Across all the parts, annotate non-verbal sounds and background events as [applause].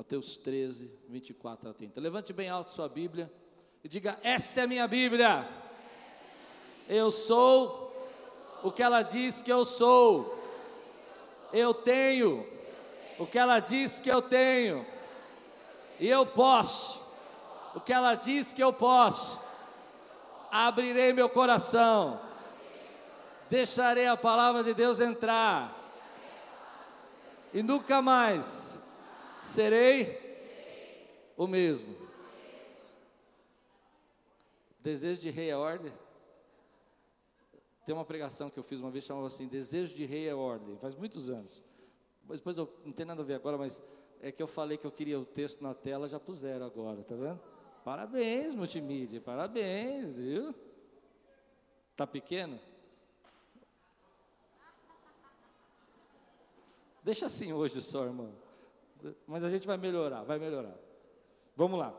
Mateus 13, 24 a 30. Levante bem alto sua Bíblia e diga: Essa é minha Bíblia. Eu sou o que ela diz que eu sou. Eu tenho o que ela diz que eu tenho. E eu posso o que ela diz que eu posso. Abrirei meu coração. Deixarei a palavra de Deus entrar. E nunca mais serei o mesmo. Desejo de rei é ordem. Tem uma pregação que eu fiz uma vez chamava assim: Desejo de rei é ordem. Faz muitos anos. Depois eu não tem nada a ver agora, mas é que eu falei que eu queria o texto na tela, já puseram agora, tá vendo? Parabéns, multimídia, parabéns, viu? Tá pequeno? Deixa assim hoje só, irmão. Mas a gente vai melhorar, vai melhorar. Vamos lá.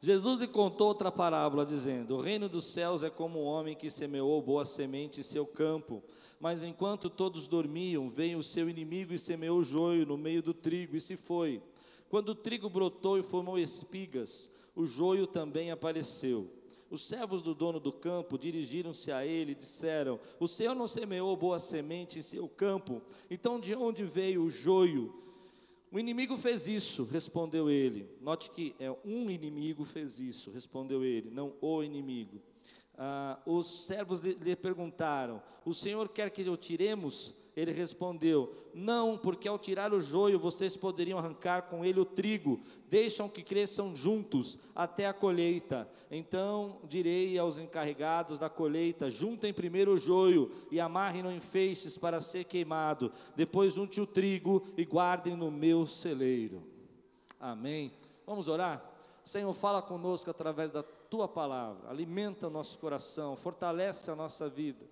Jesus lhe contou outra parábola, dizendo: O reino dos céus é como um homem que semeou boa semente em seu campo. Mas enquanto todos dormiam, veio o seu inimigo e semeou joio no meio do trigo e se foi. Quando o trigo brotou e formou espigas, o joio também apareceu. Os servos do dono do campo dirigiram-se a ele e disseram: O Senhor não semeou boa semente em seu campo, então de onde veio o joio? O inimigo fez isso, respondeu ele. Note que é um inimigo fez isso, respondeu ele, não o inimigo. Ah, os servos lhe perguntaram: O Senhor quer que o tiremos? Ele respondeu: Não, porque ao tirar o joio vocês poderiam arrancar com ele o trigo, deixam que cresçam juntos até a colheita. Então direi aos encarregados da colheita: Juntem primeiro o joio e amarrem-no em feixes para ser queimado, depois junte o trigo e guardem no meu celeiro. Amém. Vamos orar? Senhor, fala conosco através da tua palavra, alimenta o nosso coração, fortalece a nossa vida.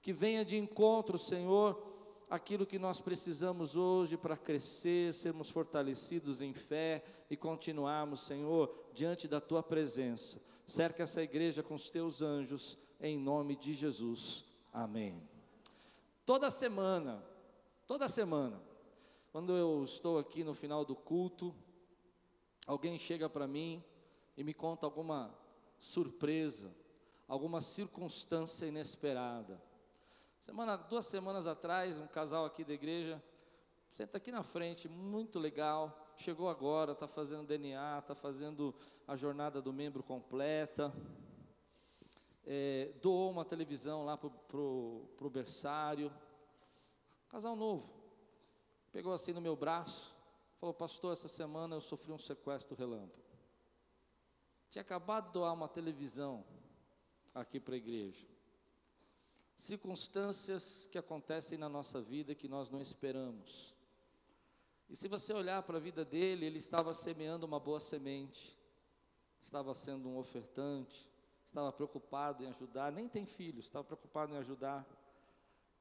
Que venha de encontro, Senhor aquilo que nós precisamos hoje para crescer, sermos fortalecidos em fé e continuarmos, Senhor, diante da tua presença. Cerca essa igreja com os teus anjos, em nome de Jesus. Amém. Toda semana, toda semana, quando eu estou aqui no final do culto, alguém chega para mim e me conta alguma surpresa, alguma circunstância inesperada. Semana, duas semanas atrás, um casal aqui da igreja, senta aqui na frente, muito legal, chegou agora, está fazendo DNA, está fazendo a jornada do membro completa, é, doou uma televisão lá para o berçário, casal novo, pegou assim no meu braço, falou, pastor, essa semana eu sofri um sequestro relâmpago, tinha acabado de doar uma televisão aqui para a igreja, circunstâncias que acontecem na nossa vida que nós não esperamos. E se você olhar para a vida dele, ele estava semeando uma boa semente, estava sendo um ofertante, estava preocupado em ajudar, nem tem filhos, estava preocupado em ajudar.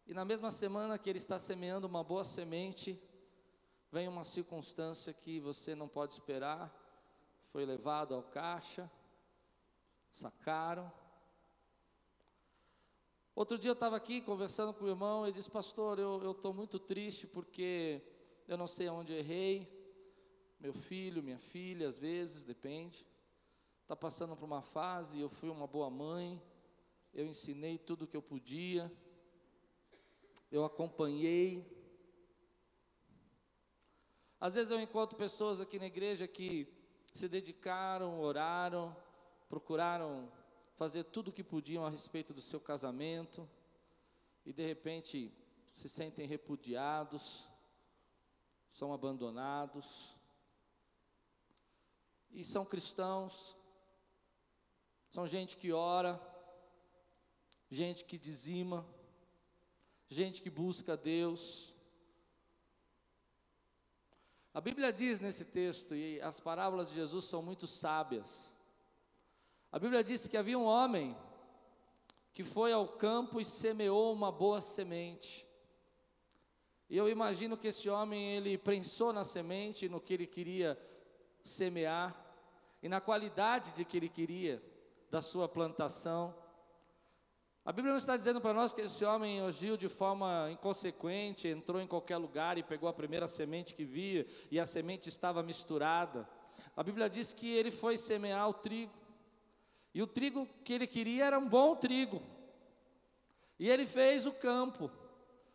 E na mesma semana que ele está semeando uma boa semente, vem uma circunstância que você não pode esperar, foi levado ao caixa, sacaram, Outro dia eu estava aqui conversando com o irmão e disse, pastor, eu estou muito triste porque eu não sei aonde errei. Meu filho, minha filha, às vezes, depende, está passando por uma fase, eu fui uma boa mãe, eu ensinei tudo o que eu podia, eu acompanhei. Às vezes eu encontro pessoas aqui na igreja que se dedicaram, oraram, procuraram fazer tudo o que podiam a respeito do seu casamento e de repente se sentem repudiados, são abandonados. E são cristãos, são gente que ora, gente que dizima, gente que busca Deus. A Bíblia diz nesse texto, e as parábolas de Jesus são muito sábias, a Bíblia diz que havia um homem que foi ao campo e semeou uma boa semente. E eu imagino que esse homem ele pensou na semente, no que ele queria semear e na qualidade de que ele queria da sua plantação. A Bíblia não está dizendo para nós que esse homem agiu de forma inconsequente, entrou em qualquer lugar e pegou a primeira semente que via e a semente estava misturada. A Bíblia diz que ele foi semear o trigo. E o trigo que ele queria era um bom trigo. E ele fez o campo.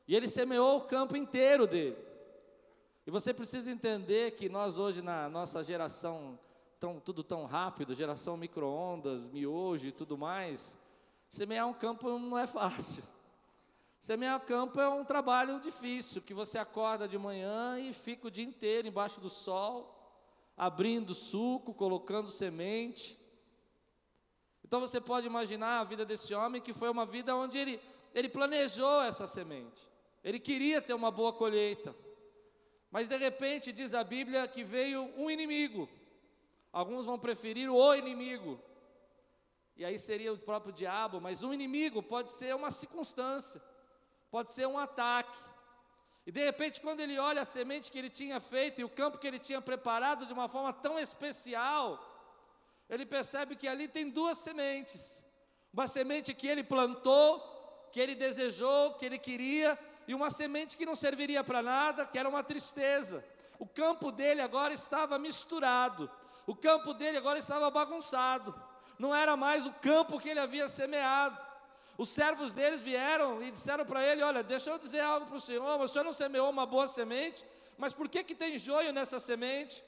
E ele semeou o campo inteiro dele. E você precisa entender que nós hoje na nossa geração tão, tudo tão rápido, geração micro-ondas, miojo e tudo mais, Semear um campo não é fácil. Semear campo é um trabalho difícil, que você acorda de manhã e fica o dia inteiro embaixo do sol, abrindo suco, colocando semente. Então você pode imaginar a vida desse homem que foi uma vida onde ele, ele planejou essa semente. Ele queria ter uma boa colheita. Mas de repente diz a Bíblia que veio um inimigo. Alguns vão preferir o inimigo e aí seria o próprio diabo, mas um inimigo pode ser uma circunstância, pode ser um ataque. E de repente, quando ele olha a semente que ele tinha feito e o campo que ele tinha preparado de uma forma tão especial, ele percebe que ali tem duas sementes: uma semente que ele plantou, que ele desejou, que ele queria, e uma semente que não serviria para nada, que era uma tristeza. O campo dele agora estava misturado, o campo dele agora estava bagunçado não era mais o campo que ele havia semeado. Os servos deles vieram e disseram para ele: Olha, deixa eu dizer algo para o senhor, o senhor não semeou uma boa semente, mas por que, que tem joio nessa semente?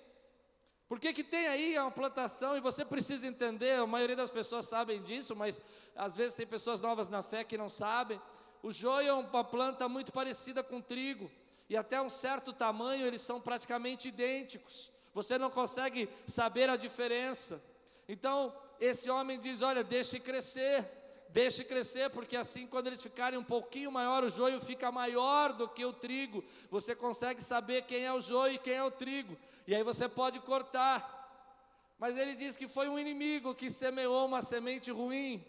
Por que, que tem aí uma plantação e você precisa entender? A maioria das pessoas sabem disso, mas às vezes tem pessoas novas na fé que não sabem. O joio é uma planta muito parecida com trigo, e até um certo tamanho eles são praticamente idênticos. Você não consegue saber a diferença. Então, esse homem diz: Olha, deixe crescer, deixe crescer, porque assim, quando eles ficarem um pouquinho maior, o joio fica maior do que o trigo. Você consegue saber quem é o joio e quem é o trigo, e aí você pode cortar. Mas ele diz que foi um inimigo que semeou uma semente ruim,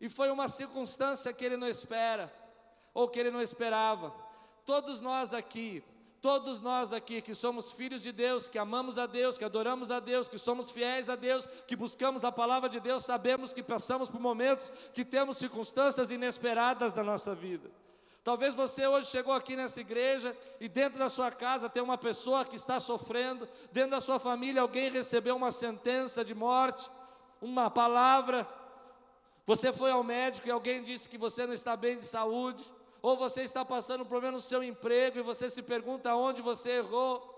e foi uma circunstância que ele não espera, ou que ele não esperava. Todos nós aqui, Todos nós aqui que somos filhos de Deus, que amamos a Deus, que adoramos a Deus, que somos fiéis a Deus, que buscamos a palavra de Deus, sabemos que passamos por momentos que temos circunstâncias inesperadas na nossa vida. Talvez você hoje chegou aqui nessa igreja e dentro da sua casa tem uma pessoa que está sofrendo, dentro da sua família alguém recebeu uma sentença de morte, uma palavra. Você foi ao médico e alguém disse que você não está bem de saúde ou você está passando um problema no seu emprego e você se pergunta onde você errou.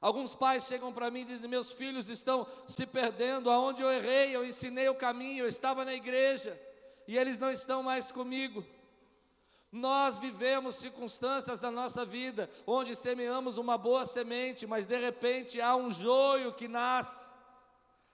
Alguns pais chegam para mim e dizem: Meus filhos estão se perdendo, aonde eu errei, eu ensinei o caminho, eu estava na igreja e eles não estão mais comigo. Nós vivemos circunstâncias da nossa vida onde semeamos uma boa semente, mas de repente há um joio que nasce.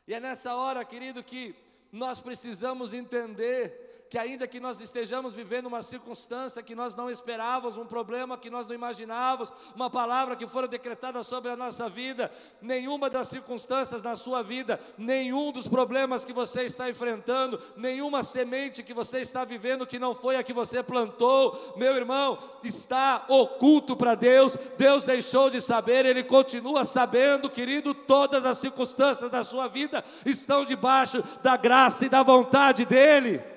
E é nessa hora, querido, que nós precisamos entender que ainda que nós estejamos vivendo uma circunstância que nós não esperávamos, um problema que nós não imaginávamos, uma palavra que fora decretada sobre a nossa vida, nenhuma das circunstâncias na sua vida, nenhum dos problemas que você está enfrentando, nenhuma semente que você está vivendo que não foi a que você plantou, meu irmão, está oculto para Deus. Deus deixou de saber, ele continua sabendo, querido, todas as circunstâncias da sua vida estão debaixo da graça e da vontade dele.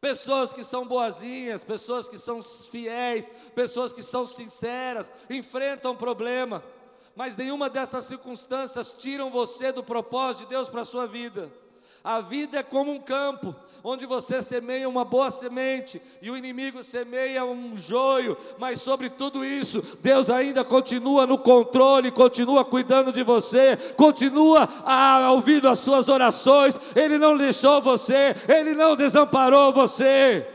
Pessoas que são boazinhas, pessoas que são fiéis, pessoas que são sinceras, enfrentam problema, mas nenhuma dessas circunstâncias tiram você do propósito de Deus para a sua vida. A vida é como um campo, onde você semeia uma boa semente e o inimigo semeia um joio, mas sobre tudo isso, Deus ainda continua no controle, continua cuidando de você, continua a, ouvindo as suas orações, Ele não deixou você, Ele não desamparou você.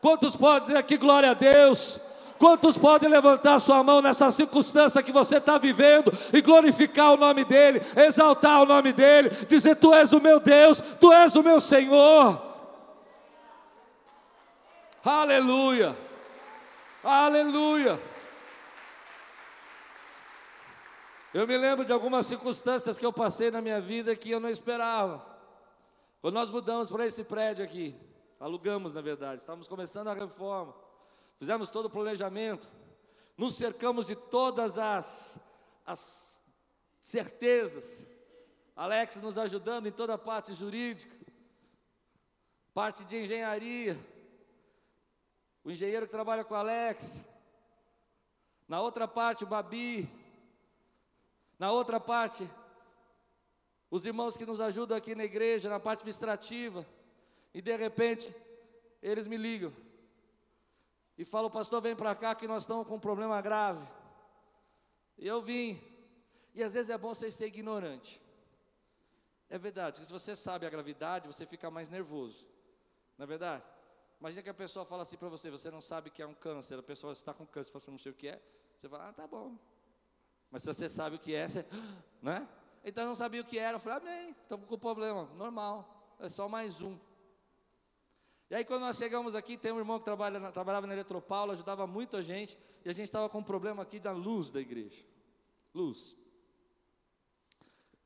Quantos podem dizer aqui glória a Deus? Quantos podem levantar sua mão nessa circunstância que você está vivendo e glorificar o nome dEle, exaltar o nome dEle, dizer: Tu és o meu Deus, Tu és o meu Senhor. Aleluia, aleluia. Eu me lembro de algumas circunstâncias que eu passei na minha vida que eu não esperava. Quando nós mudamos para esse prédio aqui, alugamos na verdade, estávamos começando a reforma fizemos todo o planejamento, nos cercamos de todas as, as certezas, Alex nos ajudando em toda a parte jurídica, parte de engenharia. O engenheiro que trabalha com Alex. Na outra parte, o Babi. Na outra parte, os irmãos que nos ajudam aqui na igreja, na parte administrativa. E de repente, eles me ligam e falam: Pastor, vem para cá que nós estamos com um problema grave. E eu vim. E às vezes é bom você ser ignorante. É verdade, se você sabe a gravidade, você fica mais nervoso. Não é verdade? Imagina que a pessoa fala assim para você: Você não sabe que é um câncer. A pessoa está com câncer, você não sei o que é. Você fala: Ah, tá bom. Mas se você sabe o que é, você. [gasps] Né? Então eu não sabia o que era. Eu falei: Amém, estamos com problema. Normal. É só mais um. E aí, quando nós chegamos aqui, tem um irmão que trabalha, trabalhava na Eletropaulo, ajudava muito a gente, e a gente estava com um problema aqui da luz da igreja. Luz.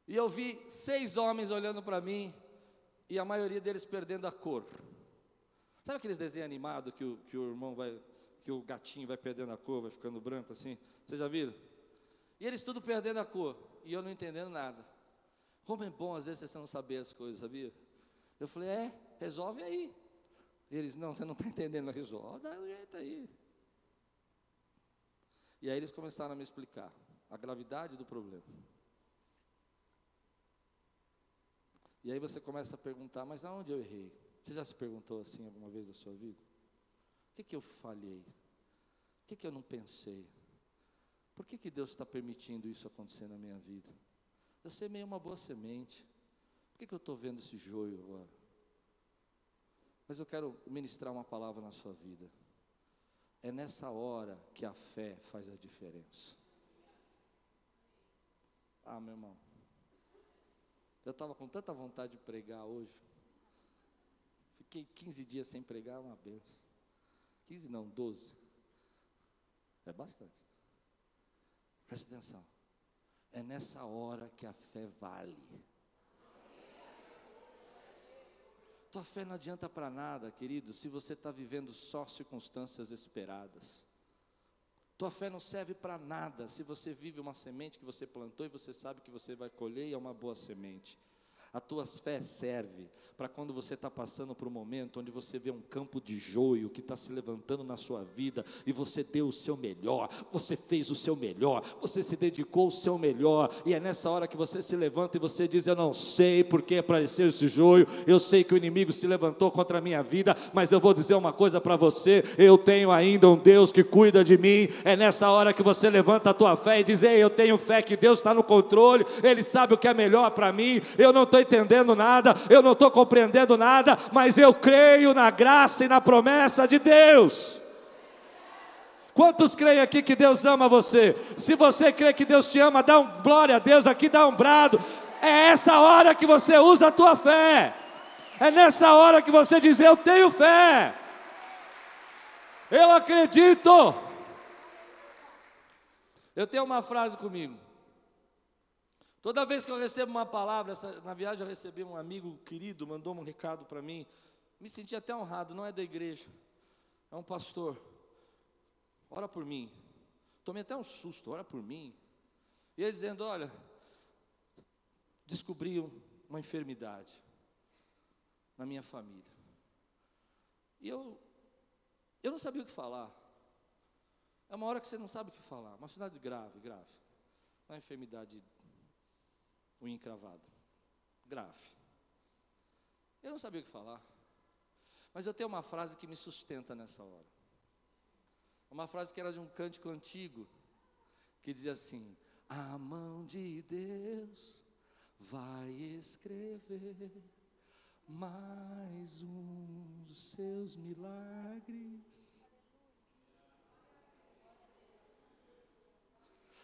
E eu vi seis homens olhando para mim, e a maioria deles perdendo a cor. Sabe aqueles desenhos animados que o, que o irmão vai, que o gatinho vai perdendo a cor, vai ficando branco assim? Vocês já viram? E eles tudo perdendo a cor, e eu não entendendo nada. Como é bom às vezes você não saber as coisas, sabia? Eu falei, é, resolve aí. Eles, não, você não está [laughs] entendendo, resolve, dá um jeito aí. E aí eles começaram a me explicar a gravidade do problema. E aí você começa a perguntar, mas aonde eu errei? Você já se perguntou assim alguma vez na sua vida? O que, que eu falhei? O que, que eu não pensei? Por que, que Deus está permitindo isso acontecer na minha vida? Eu semei uma boa semente. Por que, que eu estou vendo esse joio agora? Mas eu quero ministrar uma palavra na sua vida. É nessa hora que a fé faz a diferença. Ah, meu irmão. Eu estava com tanta vontade de pregar hoje. Fiquei 15 dias sem pregar, uma benção. 15 não, 12. É bastante. Presta atenção. É nessa hora que a fé vale. Tua fé não adianta para nada, querido, se você está vivendo só circunstâncias esperadas. Tua fé não serve para nada se você vive uma semente que você plantou e você sabe que você vai colher e é uma boa semente. A tua fé serve para quando você está passando por um momento onde você vê um campo de joio que está se levantando na sua vida e você deu o seu melhor, você fez o seu melhor, você se dedicou o seu melhor, e é nessa hora que você se levanta e você diz: Eu não sei porque apareceu esse joio, eu sei que o inimigo se levantou contra a minha vida, mas eu vou dizer uma coisa para você: eu tenho ainda um Deus que cuida de mim. É nessa hora que você levanta a tua fé e diz: Ei, eu tenho fé que Deus está no controle, Ele sabe o que é melhor para mim, eu não estou entendendo nada, eu não estou compreendendo nada, mas eu creio na graça e na promessa de Deus. Quantos creem aqui que Deus ama você? Se você crê que Deus te ama, dá um glória a Deus aqui, dá um brado. É essa hora que você usa a tua fé. É nessa hora que você diz: Eu tenho fé. Eu acredito. Eu tenho uma frase comigo. Toda vez que eu recebo uma palavra, essa, na viagem eu recebi um amigo querido, mandou um recado para mim, me senti até honrado, não é da igreja, é um pastor. Ora por mim. Tomei até um susto, ora por mim. E ele dizendo: Olha, descobri uma enfermidade na minha família. E eu, eu não sabia o que falar. É uma hora que você não sabe o que falar, uma enfermidade grave, grave. Uma enfermidade unha encravado. Grave. Eu não sabia o que falar. Mas eu tenho uma frase que me sustenta nessa hora. Uma frase que era de um cântico antigo, que dizia assim: A mão de Deus vai escrever mais um dos seus milagres.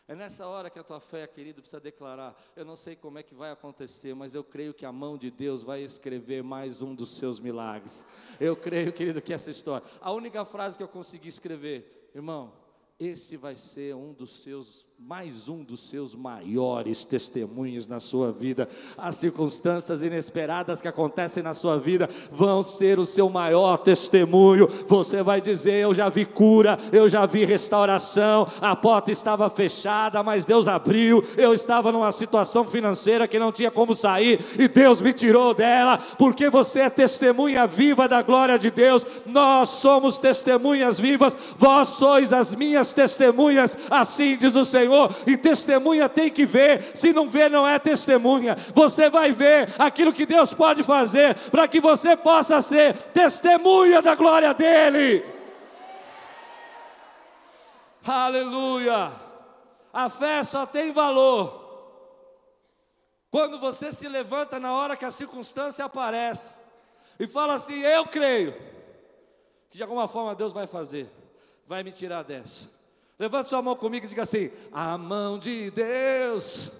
É nessa hora que a tua fé, querido, precisa declarar: eu não sei como é que vai acontecer, mas eu creio que a mão de Deus vai escrever mais um dos seus milagres. Eu creio, querido, que essa história. A única frase que eu consegui escrever, irmão, esse vai ser um dos seus, mais um dos seus maiores testemunhos na sua vida. As circunstâncias inesperadas que acontecem na sua vida vão ser o seu maior testemunho. Você vai dizer: Eu já vi cura, eu já vi restauração, a porta estava fechada, mas Deus abriu. Eu estava numa situação financeira que não tinha como sair e Deus me tirou dela, porque você é testemunha viva da glória de Deus. Nós somos testemunhas vivas, vós sois as minhas testemunhas, assim diz o Senhor, e testemunha tem que ver, se não ver, não é testemunha. Você vai ver aquilo que Deus pode fazer para que você possa ser testemunha da glória dEle. Aleluia! A fé só tem valor quando você se levanta na hora que a circunstância aparece e fala assim: Eu creio que de alguma forma Deus vai fazer, vai me tirar dessa. Levante sua mão comigo e diga assim: A mão de Deus.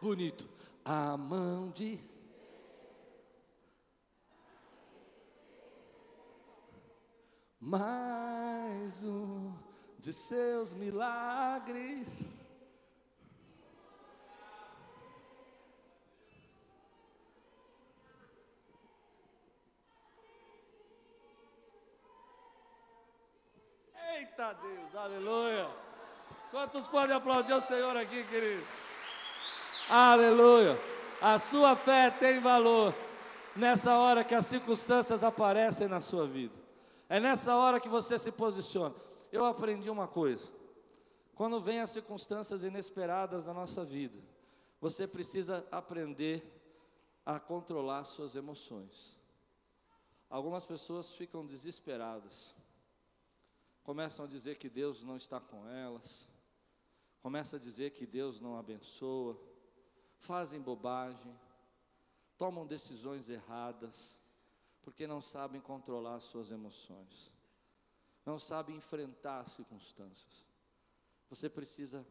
Bonito. A mão de Mais um de seus milagres. Eita Deus, aleluia. Quantos podem aplaudir o Senhor aqui, querido? Aleluia. A sua fé tem valor nessa hora que as circunstâncias aparecem na sua vida. É nessa hora que você se posiciona. Eu aprendi uma coisa. Quando vem as circunstâncias inesperadas na nossa vida, você precisa aprender a controlar suas emoções. Algumas pessoas ficam desesperadas começam a dizer que Deus não está com elas, começam a dizer que Deus não abençoa, fazem bobagem, tomam decisões erradas, porque não sabem controlar suas emoções, não sabem enfrentar as circunstâncias. Você precisa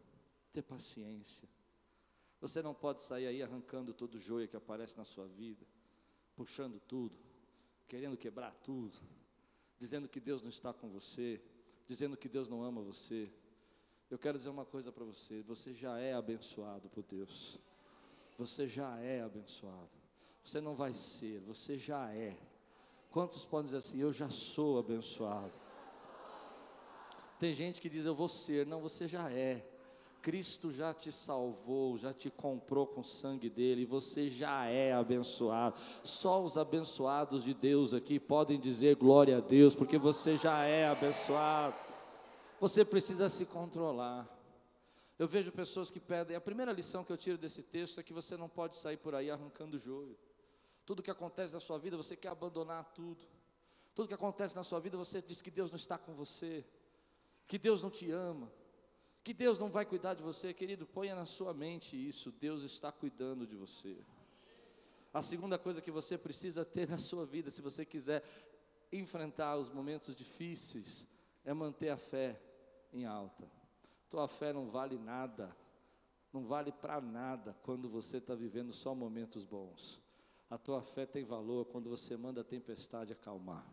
ter paciência. Você não pode sair aí arrancando todo o joio que aparece na sua vida, puxando tudo, querendo quebrar tudo, dizendo que Deus não está com você, dizendo que Deus não ama você. Eu quero dizer uma coisa para você: você já é abençoado por Deus. Você já é abençoado. Você não vai ser, você já é. Quantos podem dizer assim: Eu já sou abençoado? Tem gente que diz: Eu vou ser. Não, você já é. Cristo já te salvou, já te comprou com o sangue dele, você já é abençoado. Só os abençoados de Deus aqui podem dizer glória a Deus, porque você já é abençoado. Você precisa se controlar. Eu vejo pessoas que pedem, a primeira lição que eu tiro desse texto é que você não pode sair por aí arrancando joio. Tudo que acontece na sua vida, você quer abandonar tudo. Tudo que acontece na sua vida, você diz que Deus não está com você, que Deus não te ama que Deus não vai cuidar de você, querido, ponha na sua mente isso: Deus está cuidando de você. A segunda coisa que você precisa ter na sua vida, se você quiser enfrentar os momentos difíceis, é manter a fé em alta. Tua fé não vale nada, não vale para nada quando você está vivendo só momentos bons. A tua fé tem valor quando você manda a tempestade acalmar.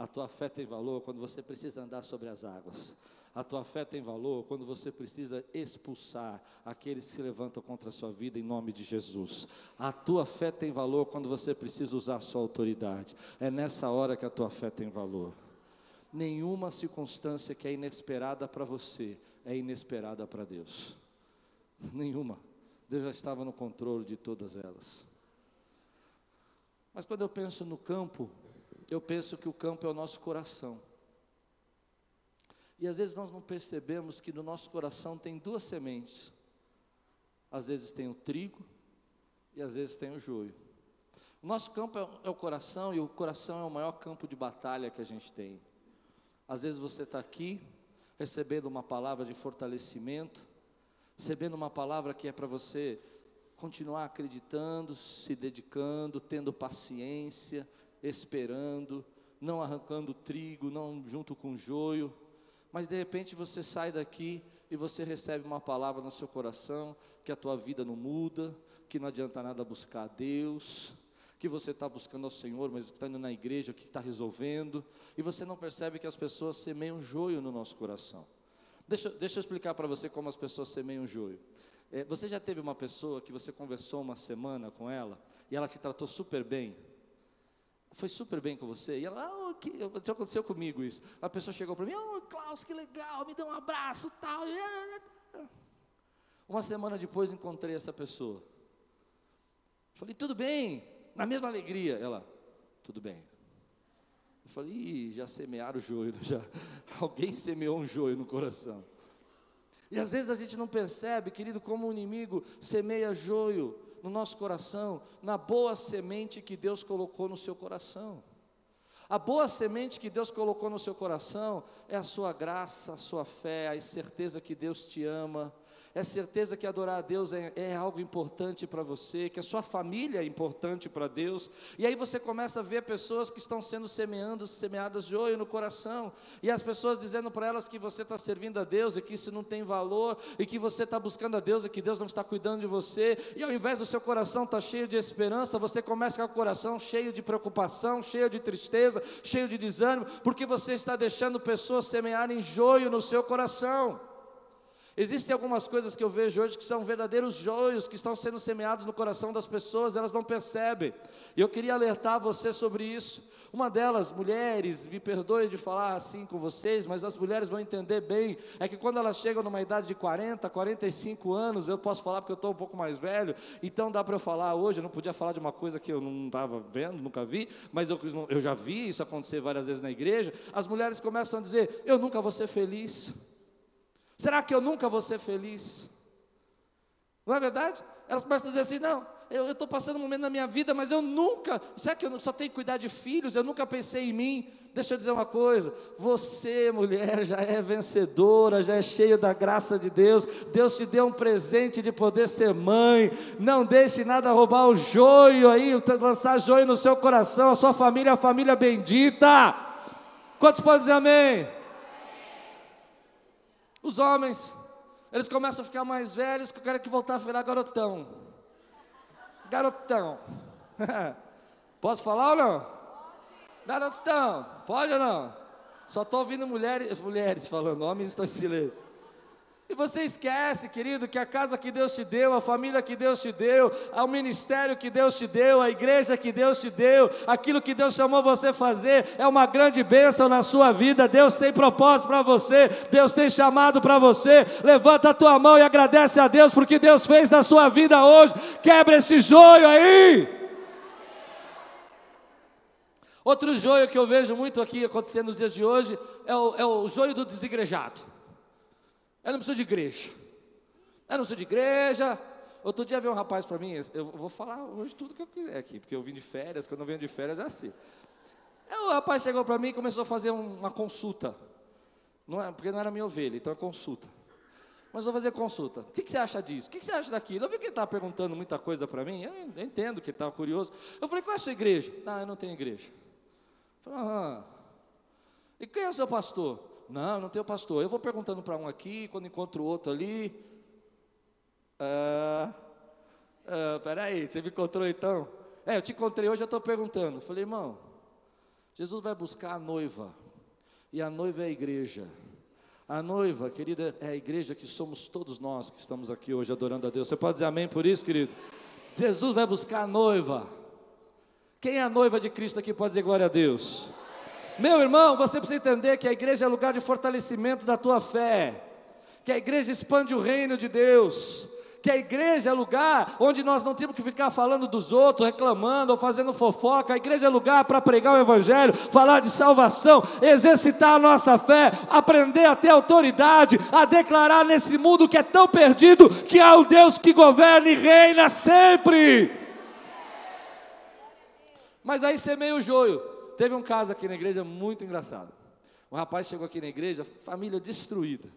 A tua fé tem valor quando você precisa andar sobre as águas. A tua fé tem valor quando você precisa expulsar aqueles que se levantam contra a sua vida em nome de Jesus. A tua fé tem valor quando você precisa usar a sua autoridade. É nessa hora que a tua fé tem valor. Nenhuma circunstância que é inesperada para você é inesperada para Deus. Nenhuma. Deus já estava no controle de todas elas. Mas quando eu penso no campo, eu penso que o campo é o nosso coração. E às vezes nós não percebemos que no nosso coração tem duas sementes. Às vezes tem o trigo e às vezes tem o joio. O nosso campo é, é o coração e o coração é o maior campo de batalha que a gente tem. Às vezes você está aqui recebendo uma palavra de fortalecimento, recebendo uma palavra que é para você continuar acreditando, se dedicando, tendo paciência, esperando, não arrancando trigo, não junto com joio, mas de repente você sai daqui e você recebe uma palavra no seu coração que a tua vida não muda, que não adianta nada buscar a Deus, que você está buscando ao Senhor, mas está indo na igreja, o que está resolvendo, e você não percebe que as pessoas semeiam joio no nosso coração. Deixa, deixa eu explicar para você como as pessoas semeiam joio. É, você já teve uma pessoa que você conversou uma semana com ela e ela te tratou super bem? Foi super bem com você? E ela, oh, que, aconteceu comigo isso. A pessoa chegou para mim, oh, Klaus, que legal, me deu um abraço tal. Uma semana depois encontrei essa pessoa. Falei, tudo bem? Na mesma alegria. Ela, tudo bem. Eu falei, Ih, já semearam o joio, [laughs] já. Alguém semeou um joio no coração. E às vezes a gente não percebe, querido, como o inimigo semeia joio no nosso coração, na boa semente que Deus colocou no seu coração. A boa semente que Deus colocou no seu coração é a sua graça, a sua fé, a certeza que Deus te ama, é certeza que adorar a Deus é, é algo importante para você, que a sua família é importante para Deus, e aí você começa a ver pessoas que estão sendo semeando, semeadas de olho no coração, e as pessoas dizendo para elas que você está servindo a Deus e que isso não tem valor, e que você está buscando a Deus e que Deus não está cuidando de você, e ao invés do seu coração estar tá cheio de esperança, você começa com o coração cheio de preocupação, cheio de tristeza, cheio de desânimo, porque você está deixando pessoas semearem joio no seu coração. Existem algumas coisas que eu vejo hoje que são verdadeiros joios que estão sendo semeados no coração das pessoas, elas não percebem. E eu queria alertar você sobre isso. Uma delas, mulheres, me perdoe de falar assim com vocês, mas as mulheres vão entender bem, é que quando elas chegam numa idade de 40, 45 anos, eu posso falar porque eu estou um pouco mais velho, então dá para eu falar hoje, eu não podia falar de uma coisa que eu não estava vendo, nunca vi, mas eu, eu já vi isso acontecer várias vezes na igreja. As mulheres começam a dizer: Eu nunca vou ser feliz. Será que eu nunca vou ser feliz? Não é verdade? Elas começam a dizer assim: não, eu estou passando um momento na minha vida, mas eu nunca, será que eu só tenho que cuidar de filhos? Eu nunca pensei em mim. Deixa eu dizer uma coisa: você, mulher, já é vencedora, já é cheia da graça de Deus. Deus te deu um presente de poder ser mãe. Não deixe nada roubar o joio aí, lançar joio no seu coração. A sua família a família bendita. Quantos podem dizer amém? Os homens, eles começam a ficar mais velhos, que eu quero que voltar a virar garotão. Garotão. [laughs] Posso falar ou não? Garotão, pode ou não? Só estou ouvindo mulheres, mulheres falando, homens estão em silêncio. E você esquece, querido, que a casa que Deus te deu, a família que Deus te deu, o ministério que Deus te deu, a igreja que Deus te deu, aquilo que Deus chamou você fazer, é uma grande bênção na sua vida. Deus tem propósito para você, Deus tem chamado para você. Levanta a tua mão e agradece a Deus porque Deus fez na sua vida hoje. Quebra esse joio aí. Outro joio que eu vejo muito aqui acontecendo nos dias de hoje é o, é o joio do desigrejado. Eu não preciso de igreja. Eu não preciso de igreja. Outro dia veio um rapaz para mim, eu vou falar hoje tudo que eu quiser aqui, porque eu vim de férias, quando eu venho de férias é assim. Aí o rapaz chegou para mim e começou a fazer uma consulta. Não é, porque não era minha ovelha, então é consulta. Mas vou fazer consulta. O que, que você acha disso? O que, que você acha daquilo? Eu vi que ele estava perguntando muita coisa para mim, eu, entendo que ele estava curioso. Eu falei, qual é a sua igreja? Não, eu não tenho igreja. Falei, ah. E quem é o seu pastor? Não, não tenho pastor. Eu vou perguntando para um aqui, quando encontro outro ali. Ah, ah, peraí, você me encontrou então? É, eu te encontrei hoje, eu estou perguntando. Falei, irmão, Jesus vai buscar a noiva. E a noiva é a igreja. A noiva, querida, é a igreja que somos todos nós que estamos aqui hoje adorando a Deus. Você pode dizer amém por isso, querido? Jesus vai buscar a noiva. Quem é a noiva de Cristo aqui pode dizer glória a Deus? Meu irmão, você precisa entender que a igreja é lugar de fortalecimento da tua fé, que a igreja expande o reino de Deus, que a igreja é lugar onde nós não temos que ficar falando dos outros, reclamando ou fazendo fofoca. A igreja é lugar para pregar o evangelho, falar de salvação, exercitar a nossa fé, aprender a ter autoridade, a declarar nesse mundo que é tão perdido que há um Deus que governa e reina sempre. Mas aí semeia o joio. Teve um caso aqui na igreja muito engraçado. Um rapaz chegou aqui na igreja, família destruída.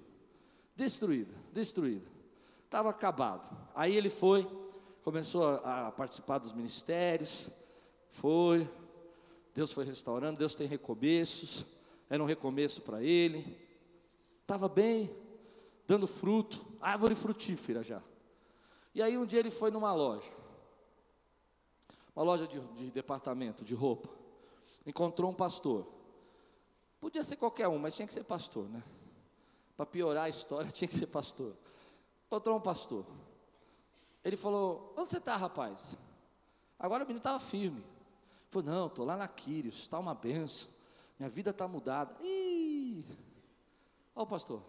Destruída, destruída. Estava acabado. Aí ele foi, começou a, a participar dos ministérios, foi, Deus foi restaurando, Deus tem recomeços, era um recomeço para ele. Estava bem, dando fruto, árvore frutífera já. E aí um dia ele foi numa loja. uma loja de, de departamento, de roupa. Encontrou um pastor. Podia ser qualquer um, mas tinha que ser pastor, né? Para piorar a história, [laughs] tinha que ser pastor. Encontrou um pastor. Ele falou: Onde você está, rapaz? Agora o menino estava firme. Falou: Não, estou lá na Quírios, está uma benção. Minha vida está mudada. Ih! Ó, o pastor.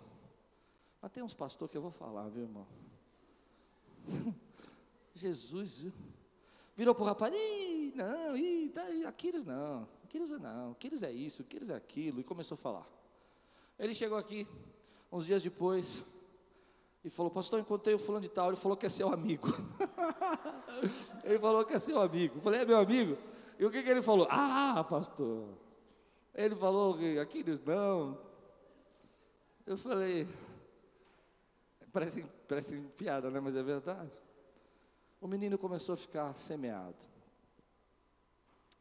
Mas tem uns pastores que eu vou falar, viu, irmão? [laughs] Jesus, viu? Virou para o rapaz, ih, não, ih, tá, Aquiles não, Aquiles é não, Aquiles é isso, Aquiles é aquilo, e começou a falar. Ele chegou aqui, uns dias depois, e falou, pastor, encontrei o fulano de tal, ele falou que é seu amigo. [laughs] ele falou que é seu amigo. Eu falei, é meu amigo? E o que, que ele falou? Ah, pastor. Ele falou que Aquiles não. Eu falei, parece, parece piada, né? Mas é verdade o menino começou a ficar semeado.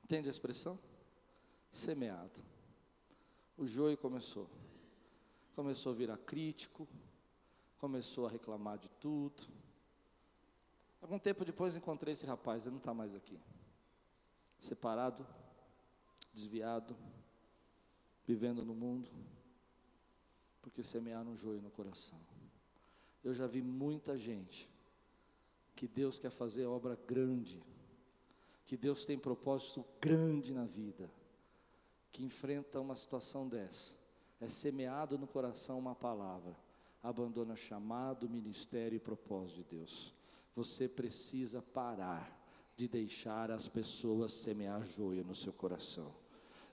Entende a expressão? Semeado. O joio começou. Começou a virar crítico, começou a reclamar de tudo. Algum tempo depois encontrei esse rapaz, ele não está mais aqui. Separado, desviado, vivendo no mundo, porque semearam um joio no coração. Eu já vi muita gente que Deus quer fazer obra grande, que Deus tem propósito grande na vida, que enfrenta uma situação dessa, é semeado no coração uma palavra, abandona chamado, ministério e propósito de Deus. Você precisa parar de deixar as pessoas semear joio no seu coração.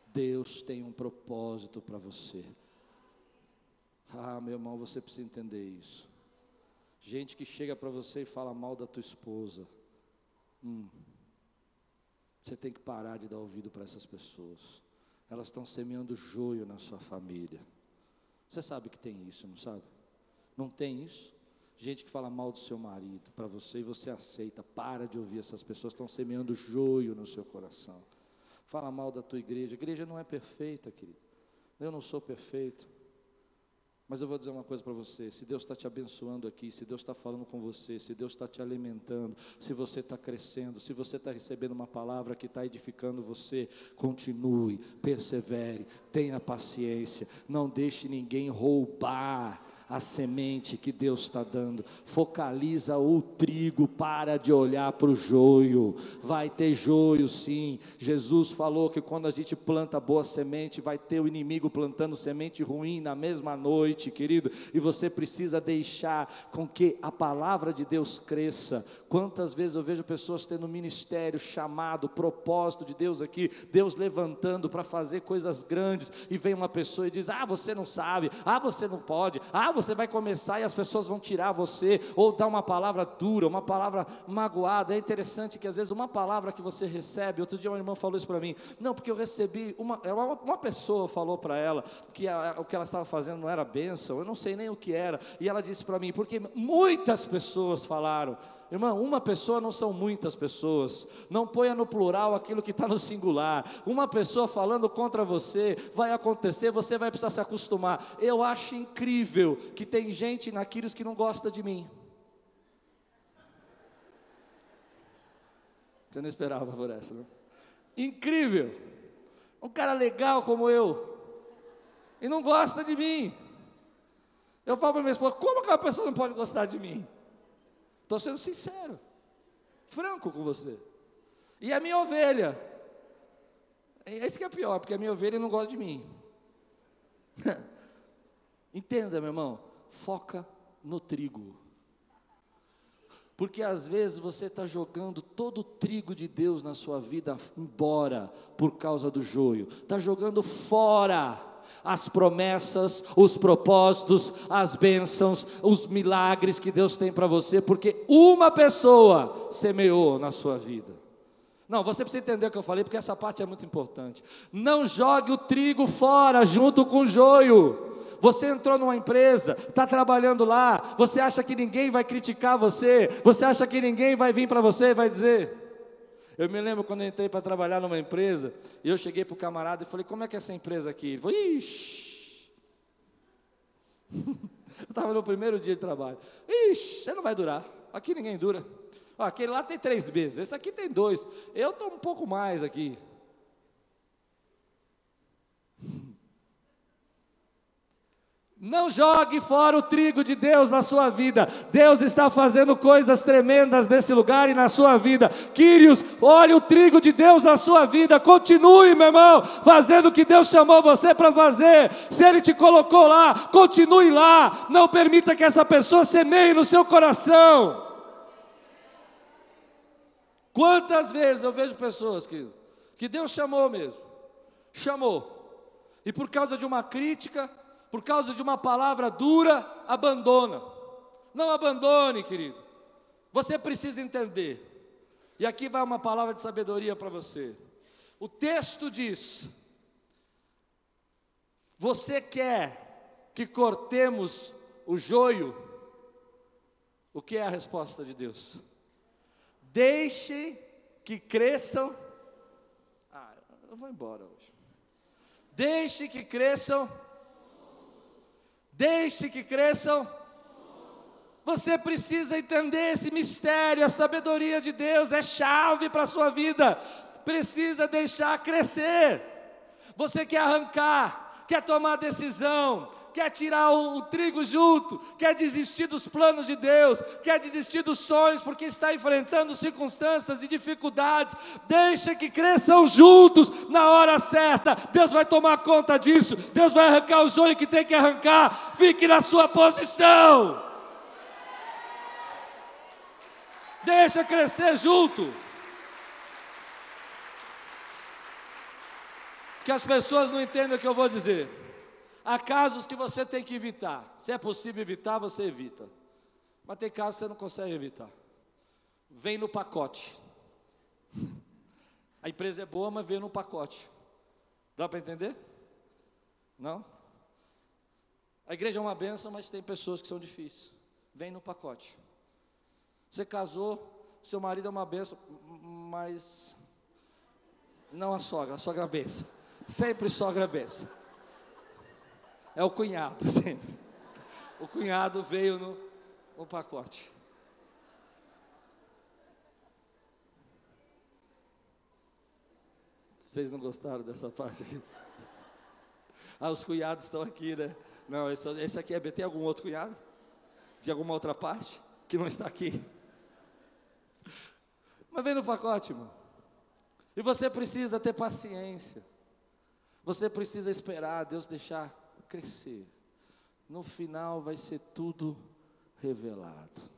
Deus tem um propósito para você. Ah, meu irmão, você precisa entender isso. Gente que chega para você e fala mal da tua esposa. Hum, você tem que parar de dar ouvido para essas pessoas. Elas estão semeando joio na sua família. Você sabe que tem isso, não sabe? Não tem isso? Gente que fala mal do seu marido para você e você aceita. Para de ouvir essas pessoas, estão semeando joio no seu coração. Fala mal da tua igreja. A igreja não é perfeita, querido. Eu não sou perfeito. Mas eu vou dizer uma coisa para você: se Deus está te abençoando aqui, se Deus está falando com você, se Deus está te alimentando, se você está crescendo, se você está recebendo uma palavra que está edificando você, continue, persevere, tenha paciência, não deixe ninguém roubar a semente que Deus está dando. Focaliza o trigo, para de olhar para o joio. Vai ter joio, sim. Jesus falou que quando a gente planta boa semente, vai ter o inimigo plantando semente ruim na mesma noite, querido. E você precisa deixar com que a palavra de Deus cresça. Quantas vezes eu vejo pessoas tendo ministério, chamado, propósito de Deus aqui, Deus levantando para fazer coisas grandes, e vem uma pessoa e diz: Ah, você não sabe, ah, você não pode, ah, você vai começar e as pessoas vão tirar você, ou dar uma palavra dura, uma palavra magoada. É interessante que às vezes uma palavra que você recebe, outro dia uma irmã falou isso para mim, não, porque eu recebi, uma, uma, uma pessoa falou para ela que a, o que ela estava fazendo não era bênção, eu não sei nem o que era, e ela disse para mim, porque muitas pessoas falaram, Irmão, uma pessoa não são muitas pessoas. Não ponha no plural aquilo que está no singular. Uma pessoa falando contra você vai acontecer, você vai precisar se acostumar. Eu acho incrível que tem gente naqueles que não gosta de mim. Você não esperava por essa, não? Incrível. Um cara legal como eu. E não gosta de mim. Eu falo para minha esposa, como que uma pessoa não pode gostar de mim? Estou sendo sincero, franco com você. E a minha ovelha, é isso que é pior, porque a minha ovelha não gosta de mim. [laughs] Entenda, meu irmão, foca no trigo. Porque às vezes você está jogando todo o trigo de Deus na sua vida embora por causa do joio, está jogando fora as promessas, os propósitos, as bênçãos, os milagres que Deus tem para você, porque uma pessoa semeou na sua vida. Não, você precisa entender o que eu falei, porque essa parte é muito importante. Não jogue o trigo fora junto com o joio. Você entrou numa empresa, está trabalhando lá, você acha que ninguém vai criticar você, você acha que ninguém vai vir para você e vai dizer, eu me lembro quando eu entrei para trabalhar numa empresa, e eu cheguei para o camarada e falei, como é que é essa empresa aqui? Ele falou, ixi. [laughs] eu estava no primeiro dia de trabalho. Ixi, você não vai durar. Aqui ninguém dura. Ó, aquele lá tem três meses, esse aqui tem dois. Eu estou um pouco mais aqui. Não jogue fora o trigo de Deus na sua vida. Deus está fazendo coisas tremendas nesse lugar e na sua vida. Quírios, olhe o trigo de Deus na sua vida. Continue, meu irmão, fazendo o que Deus chamou você para fazer. Se Ele te colocou lá, continue lá. Não permita que essa pessoa semeie no seu coração. Quantas vezes eu vejo pessoas que, que Deus chamou mesmo, chamou, e por causa de uma crítica, por causa de uma palavra dura, abandona. Não abandone, querido. Você precisa entender. E aqui vai uma palavra de sabedoria para você. O texto diz: Você quer que cortemos o joio? O que é a resposta de Deus? Deixe que cresçam. Ah, eu vou embora hoje. Deixe que cresçam Deixe que cresçam. Você precisa entender esse mistério, a sabedoria de Deus é chave para a sua vida. Precisa deixar crescer. Você quer arrancar, quer tomar decisão, quer tirar o, o, trigo junto, quer desistir dos planos de Deus, quer desistir dos sonhos, porque está enfrentando circunstâncias e dificuldades, deixa que cresçam juntos na hora certa. Deus vai tomar conta disso, Deus vai arrancar o joio que tem que arrancar. Fique na sua posição. Deixa crescer junto. Que as pessoas não entendam o que eu vou dizer. Há casos que você tem que evitar. Se é possível evitar, você evita. Mas tem casos que você não consegue evitar. Vem no pacote. [laughs] A empresa é boa, mas vem no pacote. Dá para entender? Não? A igreja é uma benção, mas tem pessoas que são difíceis. Vem no pacote. Você casou, seu marido é uma benção, mas não a sogra, a sogra é benção. Sempre sogra é benção. É o cunhado, [laughs] sempre. O cunhado veio no, no pacote. Vocês não gostaram dessa parte aqui? [laughs] Ah, os cunhados estão aqui, né? Não, esse, esse aqui é. Tem algum outro cunhado? De alguma outra parte? Que não está aqui? [laughs] Mas vem no pacote, irmão. E você precisa ter paciência. Você precisa esperar Deus deixar crescer. No final vai ser tudo revelado.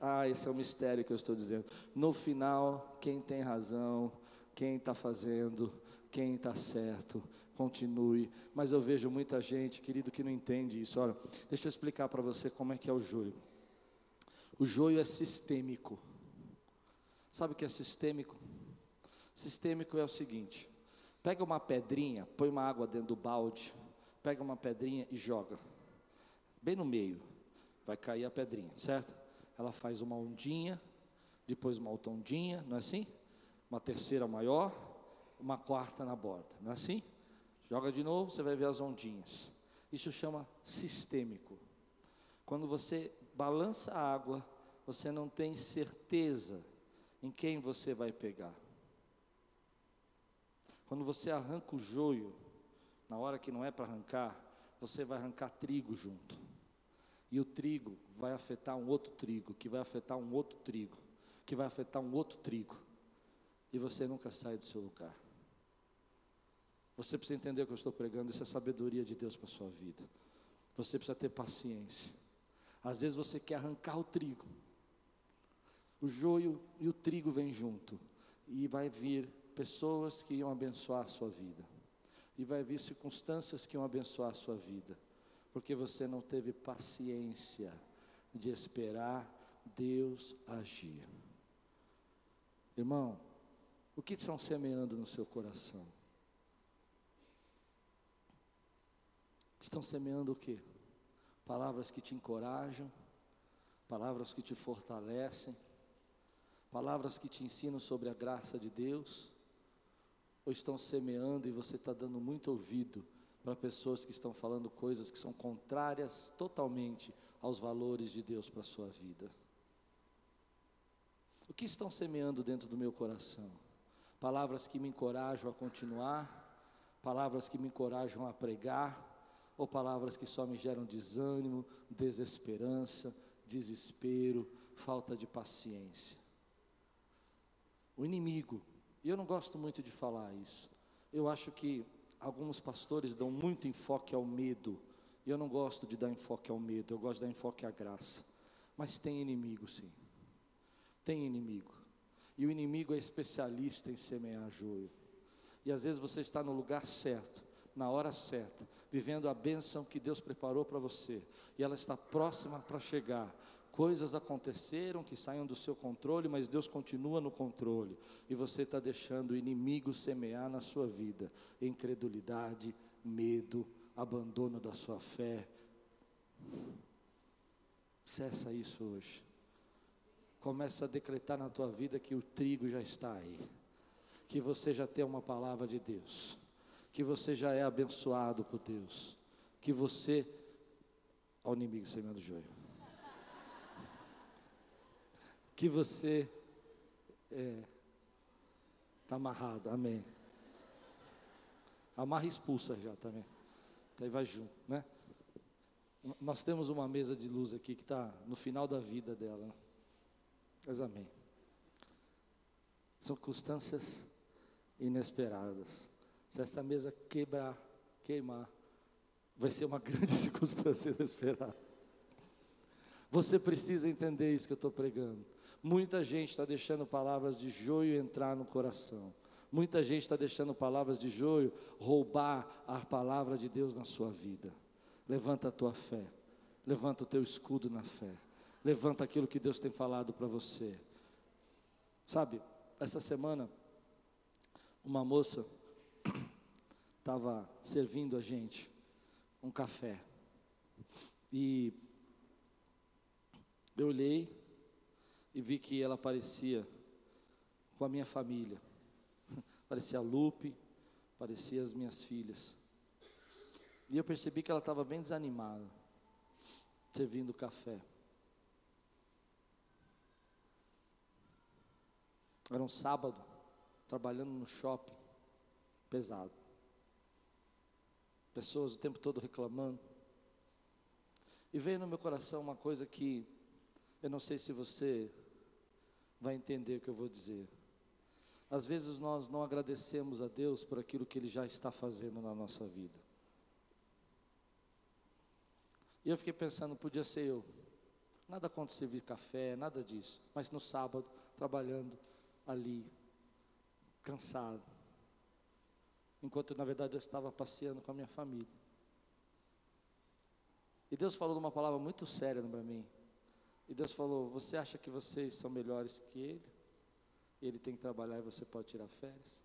Ah, esse é o mistério que eu estou dizendo. No final, quem tem razão, quem está fazendo, quem está certo, continue. Mas eu vejo muita gente, querido, que não entende isso. Olha, deixa eu explicar para você como é que é o joio. O joio é sistêmico. Sabe o que é sistêmico? Sistêmico é o seguinte: pega uma pedrinha, põe uma água dentro do balde, pega uma pedrinha e joga. Bem no meio. Vai cair a pedrinha, certo? Ela faz uma ondinha, depois uma outra ondinha, não é assim? Uma terceira maior, uma quarta na borda, não é assim? Joga de novo, você vai ver as ondinhas. Isso chama sistêmico. Quando você balança a água, você não tem certeza em quem você vai pegar. Quando você arranca o joio, na hora que não é para arrancar, você vai arrancar trigo junto. E o trigo vai afetar um outro trigo, que vai afetar um outro trigo, que vai afetar um outro trigo. E você nunca sai do seu lugar. Você precisa entender o que eu estou pregando, isso é sabedoria de Deus para a sua vida. Você precisa ter paciência. Às vezes você quer arrancar o trigo. O joio e o trigo vêm junto. E vai vir pessoas que iam abençoar a sua vida e vai vir circunstâncias que vão abençoar a sua vida, porque você não teve paciência de esperar Deus agir. Irmão, o que estão semeando no seu coração? Estão semeando o que? Palavras que te encorajam, palavras que te fortalecem, palavras que te ensinam sobre a graça de Deus, ou estão semeando e você está dando muito ouvido para pessoas que estão falando coisas que são contrárias totalmente aos valores de Deus para a sua vida? O que estão semeando dentro do meu coração? Palavras que me encorajam a continuar, palavras que me encorajam a pregar, ou palavras que só me geram desânimo, desesperança, desespero, falta de paciência. O inimigo, e eu não gosto muito de falar isso, eu acho que alguns pastores dão muito enfoque ao medo, e eu não gosto de dar enfoque ao medo, eu gosto de dar enfoque à graça. Mas tem inimigo, sim. Tem inimigo. E o inimigo é especialista em semear joio. E às vezes você está no lugar certo, na hora certa, vivendo a bênção que Deus preparou para você, e ela está próxima para chegar. Coisas aconteceram que saem do seu controle, mas Deus continua no controle, e você está deixando o inimigo semear na sua vida incredulidade, medo, abandono da sua fé. Cessa isso hoje. Começa a decretar na tua vida que o trigo já está aí. Que você já tem uma palavra de Deus. Que você já é abençoado por Deus. Que você. Olha o inimigo semeando joio. Que você está é, tá amarrado, amém. Amarra e expulsa já também. Aí vai junto, né? Nós temos uma mesa de luz aqui que está no final da vida dela. Né? Mas amém. Circunstâncias inesperadas. Se essa mesa quebrar, queimar, vai ser uma [laughs] grande circunstância inesperada. Você precisa entender isso que eu estou pregando. Muita gente está deixando palavras de joio entrar no coração. Muita gente está deixando palavras de joio roubar a palavra de Deus na sua vida. Levanta a tua fé, levanta o teu escudo na fé, levanta aquilo que Deus tem falado para você. Sabe, essa semana, uma moça [clears throat] estava servindo a gente um café, e eu olhei e vi que ela parecia com a minha família [laughs] parecia a Lupe, parecia as minhas filhas. E eu percebi que ela estava bem desanimada, servindo café. Era um sábado, trabalhando no shopping, pesado. Pessoas o tempo todo reclamando. E veio no meu coração uma coisa que eu não sei se você vai entender o que eu vou dizer. Às vezes nós não agradecemos a Deus por aquilo que Ele já está fazendo na nossa vida. E eu fiquei pensando, podia ser eu. Nada contra servir café, nada disso. Mas no sábado, trabalhando ali, cansado. Enquanto na verdade eu estava passeando com a minha família. E Deus falou uma palavra muito séria para mim. E Deus falou: Você acha que vocês são melhores que Ele? ele tem que trabalhar e você pode tirar férias.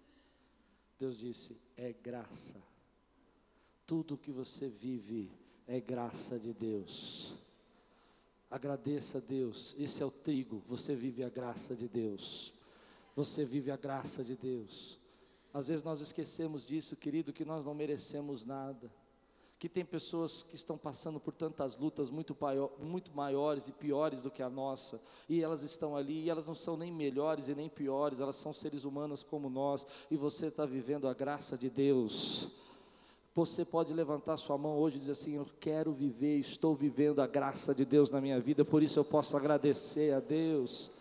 Deus disse: é graça. Tudo que você vive é graça de Deus. Agradeça a Deus. Esse é o trigo. Você vive a graça de Deus. Você vive a graça de Deus. Às vezes nós esquecemos disso, querido, que nós não merecemos nada que tem pessoas que estão passando por tantas lutas muito, muito maiores e piores do que a nossa, e elas estão ali, e elas não são nem melhores e nem piores, elas são seres humanos como nós, e você está vivendo a graça de Deus. Você pode levantar sua mão hoje e dizer assim: Eu quero viver, estou vivendo a graça de Deus na minha vida, por isso eu posso agradecer a Deus.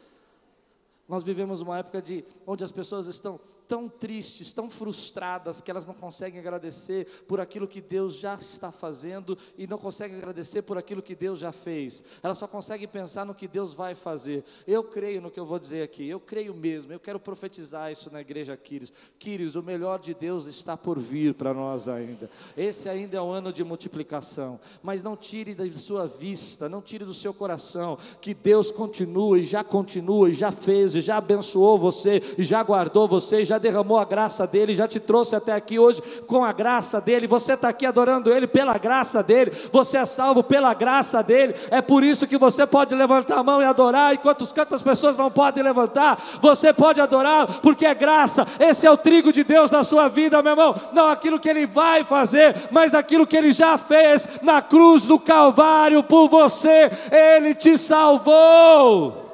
Nós vivemos uma época de onde as pessoas estão tão tristes, tão frustradas, que elas não conseguem agradecer por aquilo que Deus já está fazendo e não conseguem agradecer por aquilo que Deus já fez. Elas só conseguem pensar no que Deus vai fazer. Eu creio no que eu vou dizer aqui, eu creio mesmo, eu quero profetizar isso na igreja Quírios. Quírios, o melhor de Deus está por vir para nós ainda. Esse ainda é um ano de multiplicação, mas não tire da sua vista, não tire do seu coração que Deus continua e já continua e já fez e já abençoou você e já guardou você e já já derramou a graça dele, já te trouxe até aqui hoje com a graça dele. Você está aqui adorando ele pela graça dele, você é salvo pela graça dele. É por isso que você pode levantar a mão e adorar, enquanto quantas pessoas não podem levantar, você pode adorar, porque é graça. Esse é o trigo de Deus na sua vida, meu irmão. Não aquilo que ele vai fazer, mas aquilo que ele já fez na cruz do Calvário por você. Ele te salvou.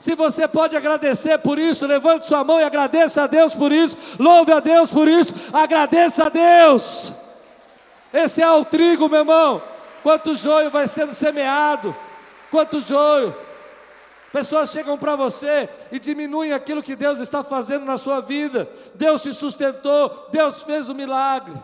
Se você pode agradecer por isso, levante sua mão e agradeça a Deus por isso, louve a Deus por isso, agradeça a Deus. Esse é o trigo, meu irmão. Quanto joio vai sendo semeado, quanto joio. Pessoas chegam para você e diminuem aquilo que Deus está fazendo na sua vida. Deus te sustentou, Deus fez o milagre.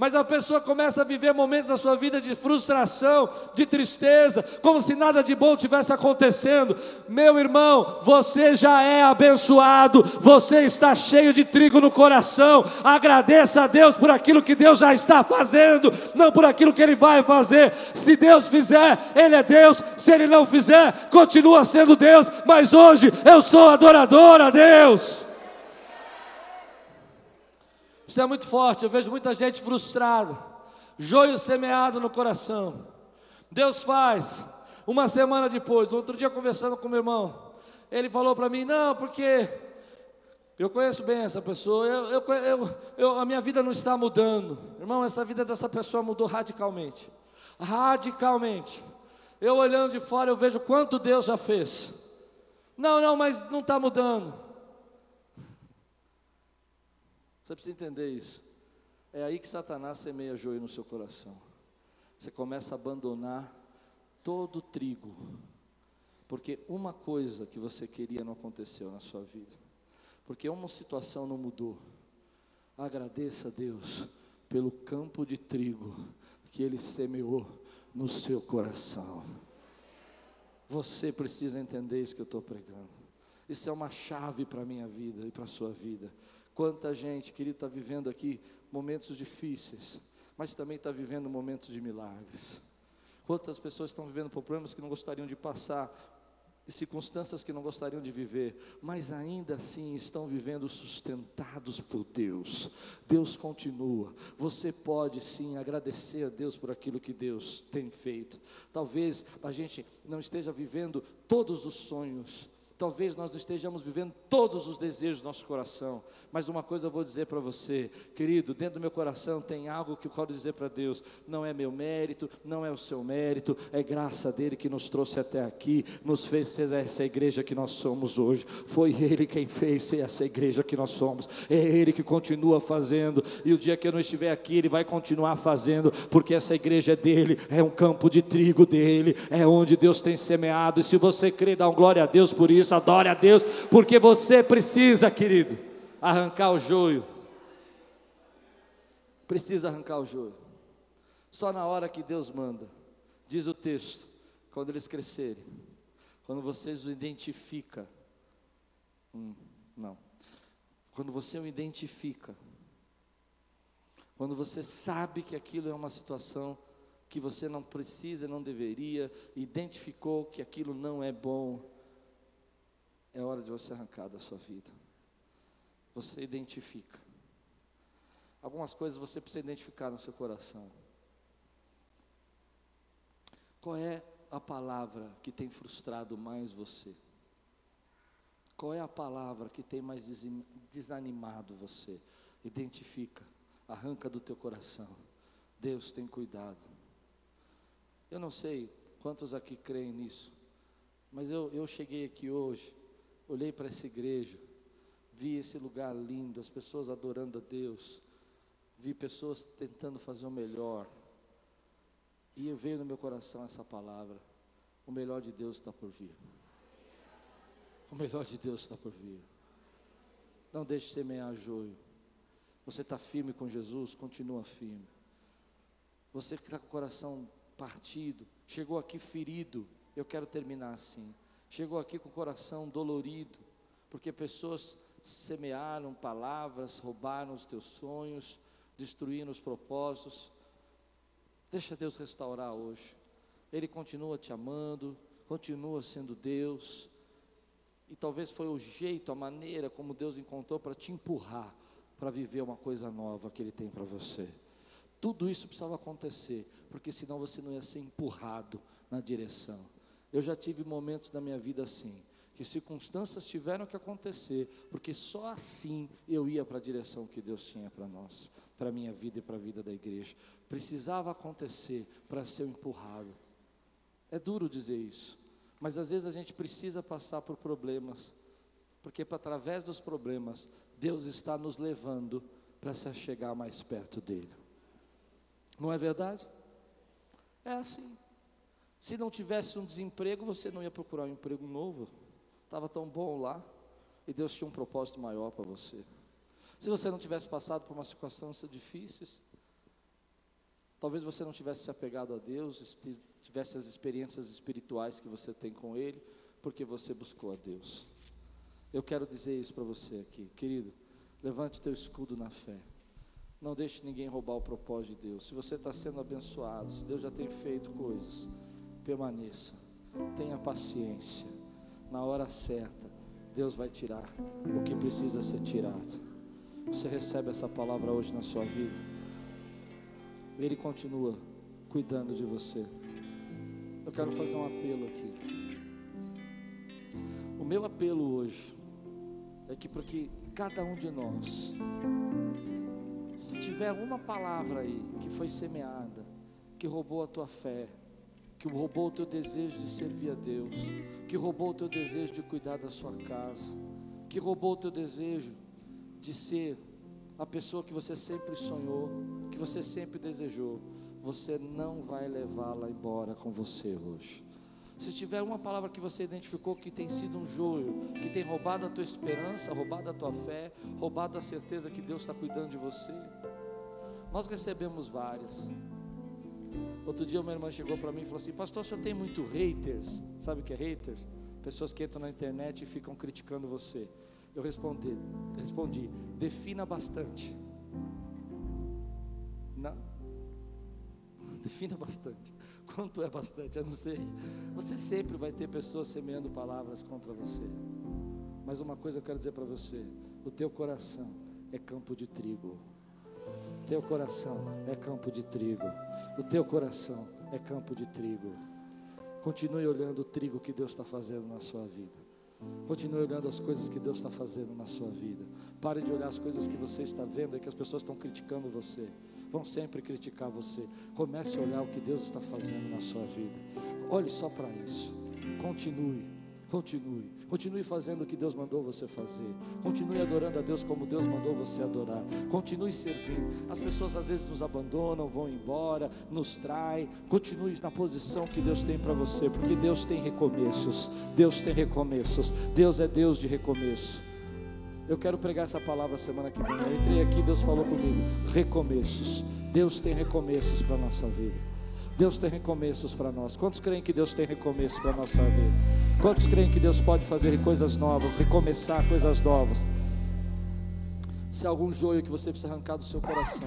Mas a pessoa começa a viver momentos da sua vida de frustração, de tristeza, como se nada de bom tivesse acontecendo. Meu irmão, você já é abençoado, você está cheio de trigo no coração. Agradeça a Deus por aquilo que Deus já está fazendo, não por aquilo que Ele vai fazer. Se Deus fizer, Ele é Deus, se Ele não fizer, continua sendo Deus. Mas hoje eu sou adorador a Deus. Isso é muito forte. Eu vejo muita gente frustrada, joio semeado no coração. Deus faz. Uma semana depois, outro dia conversando com meu irmão, ele falou para mim: Não, porque eu conheço bem essa pessoa, eu, eu, eu, eu, a minha vida não está mudando. Irmão, essa vida dessa pessoa mudou radicalmente. Radicalmente. Eu olhando de fora, eu vejo quanto Deus já fez. Não, não, mas não está mudando. Você precisa entender isso. É aí que Satanás semeia joio no seu coração. Você começa a abandonar todo o trigo, porque uma coisa que você queria não aconteceu na sua vida, porque uma situação não mudou. Agradeça a Deus pelo campo de trigo que Ele semeou no seu coração. Você precisa entender isso que eu estou pregando. Isso é uma chave para a minha vida e para a sua vida. Quanta gente, querido, está vivendo aqui momentos difíceis, mas também está vivendo momentos de milagres. Quantas pessoas estão vivendo problemas que não gostariam de passar, circunstâncias que não gostariam de viver, mas ainda assim estão vivendo sustentados por Deus. Deus continua. Você pode sim agradecer a Deus por aquilo que Deus tem feito. Talvez a gente não esteja vivendo todos os sonhos, Talvez nós estejamos vivendo todos os desejos do nosso coração, mas uma coisa eu vou dizer para você, querido, dentro do meu coração tem algo que eu quero dizer para Deus: não é meu mérito, não é o seu mérito, é graça dele que nos trouxe até aqui, nos fez ser essa igreja que nós somos hoje. Foi Ele quem fez ser essa igreja que nós somos, é Ele que continua fazendo, e o dia que eu não estiver aqui, Ele vai continuar fazendo, porque essa igreja é dele, é um campo de trigo dele, é onde Deus tem semeado, e se você crê, dá um glória a Deus por isso isso, adore a Deus, porque você precisa, querido, arrancar o joio. Precisa arrancar o joio. Só na hora que Deus manda, diz o texto, quando eles crescerem, quando vocês o identifica, hum, não, quando você o identifica, quando você sabe que aquilo é uma situação que você não precisa, não deveria, identificou que aquilo não é bom, é hora de você arrancar da sua vida. Você identifica. Algumas coisas você precisa identificar no seu coração. Qual é a palavra que tem frustrado mais você? Qual é a palavra que tem mais desanimado você? Identifica, arranca do teu coração. Deus tem cuidado. Eu não sei quantos aqui creem nisso, mas eu, eu cheguei aqui hoje olhei para essa igreja, vi esse lugar lindo, as pessoas adorando a Deus, vi pessoas tentando fazer o melhor, e veio no meu coração essa palavra: o melhor de Deus está por vir. O melhor de Deus está por vir. Não deixe de semear joio. Você está firme com Jesus, continua firme. Você que está com o coração partido, chegou aqui ferido, eu quero terminar assim chegou aqui com o coração dolorido, porque pessoas semearam palavras, roubaram os teus sonhos, destruíram os propósitos. Deixa Deus restaurar hoje. Ele continua te amando, continua sendo Deus. E talvez foi o jeito, a maneira como Deus encontrou para te empurrar para viver uma coisa nova que Ele tem para você. Tudo isso precisava acontecer, porque senão você não ia ser empurrado na direção. Eu já tive momentos da minha vida assim, que circunstâncias tiveram que acontecer, porque só assim eu ia para a direção que Deus tinha para nós, para a minha vida e para a vida da igreja. Precisava acontecer para ser empurrado. É duro dizer isso, Mas às vezes a gente precisa passar por problemas, porque através dos problemas, Deus está nos levando para se chegar mais perto dele. Não é verdade? É assim. Se não tivesse um desemprego, você não ia procurar um emprego novo. Estava tão bom lá. E Deus tinha um propósito maior para você. Se você não tivesse passado por uma situação difícil, talvez você não tivesse se apegado a Deus, tivesse as experiências espirituais que você tem com Ele, porque você buscou a Deus. Eu quero dizer isso para você aqui, querido. Levante teu escudo na fé. Não deixe ninguém roubar o propósito de Deus. Se você está sendo abençoado, se Deus já tem feito coisas, permaneça. Tenha paciência. Na hora certa, Deus vai tirar o que precisa ser tirado. Você recebe essa palavra hoje na sua vida. Ele continua cuidando de você. Eu quero fazer um apelo aqui. O meu apelo hoje é que para que cada um de nós, se tiver uma palavra aí que foi semeada, que roubou a tua fé, que roubou o teu desejo de servir a Deus, que roubou o teu desejo de cuidar da sua casa, que roubou o teu desejo de ser a pessoa que você sempre sonhou, que você sempre desejou, você não vai levá-la embora com você hoje. Se tiver uma palavra que você identificou que tem sido um joio, que tem roubado a tua esperança, roubado a tua fé, roubado a certeza que Deus está cuidando de você, nós recebemos várias. Outro dia uma irmã chegou para mim e falou assim: Pastor, o senhor tem muito haters? Sabe o que é haters? Pessoas que entram na internet e ficam criticando você. Eu respondi, respondi: defina bastante. Não. [laughs] Defina bastante. Quanto é bastante? Eu não sei. Você sempre vai ter pessoas semeando palavras contra você. Mas uma coisa eu quero dizer para você: o teu coração é campo de trigo. Teu coração é campo de trigo. O teu coração é campo de trigo. Continue olhando o trigo que Deus está fazendo na sua vida. Continue olhando as coisas que Deus está fazendo na sua vida. Pare de olhar as coisas que você está vendo e que as pessoas estão criticando você. Vão sempre criticar você. Comece a olhar o que Deus está fazendo na sua vida. Olhe só para isso. Continue Continue. Continue fazendo o que Deus mandou você fazer. Continue adorando a Deus como Deus mandou você adorar. Continue servindo. As pessoas às vezes nos abandonam, vão embora, nos traem. Continue na posição que Deus tem para você, porque Deus tem recomeços. Deus tem recomeços. Deus é Deus de recomeço. Eu quero pregar essa palavra semana que vem. Eu entrei aqui, Deus falou comigo. Recomeços. Deus tem recomeços para a nossa vida. Deus tem recomeços para nós. Quantos creem que Deus tem recomeços para a nossa vida? Quantos creem que Deus pode fazer coisas novas, recomeçar coisas novas? Se há algum joio que você precisa arrancar do seu coração,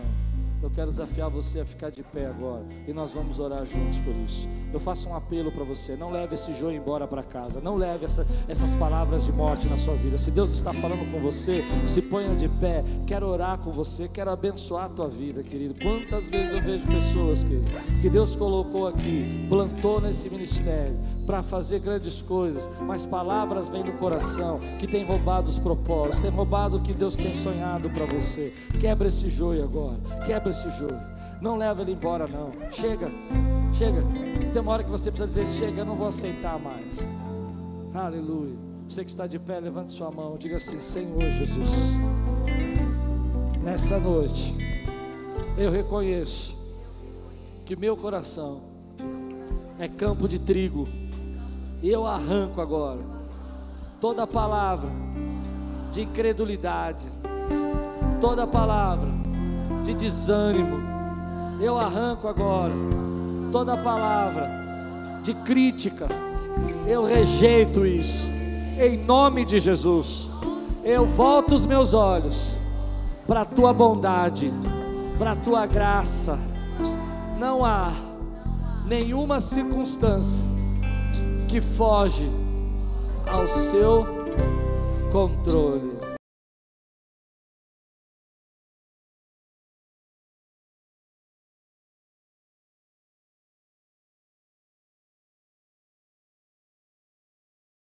eu quero desafiar você a ficar de pé agora e nós vamos orar juntos por isso. Eu faço um apelo para você: não leve esse joio embora para casa, não leve essa, essas palavras de morte na sua vida. Se Deus está falando com você, se ponha de pé. Quero orar com você, quero abençoar a tua vida, querido. Quantas vezes eu vejo pessoas que, que Deus colocou aqui, plantou nesse ministério para fazer grandes coisas, mas palavras vêm do coração que tem roubado os propósitos, tem roubado o que Deus tem sonhado para você. Quebra esse joio agora, quebra esse joio. Não leva ele embora, não. Chega, chega. Tem uma hora que você precisa dizer: chega, eu não vou aceitar mais. Aleluia. Você que está de pé, levante sua mão. Diga assim: Senhor Jesus, nessa noite, eu reconheço que meu coração é campo de trigo e eu arranco agora toda palavra de incredulidade, toda palavra de desânimo. Eu arranco agora toda palavra de crítica. Eu rejeito isso. Em nome de Jesus. Eu volto os meus olhos para a tua bondade, para a tua graça. Não há nenhuma circunstância que foge ao seu controle.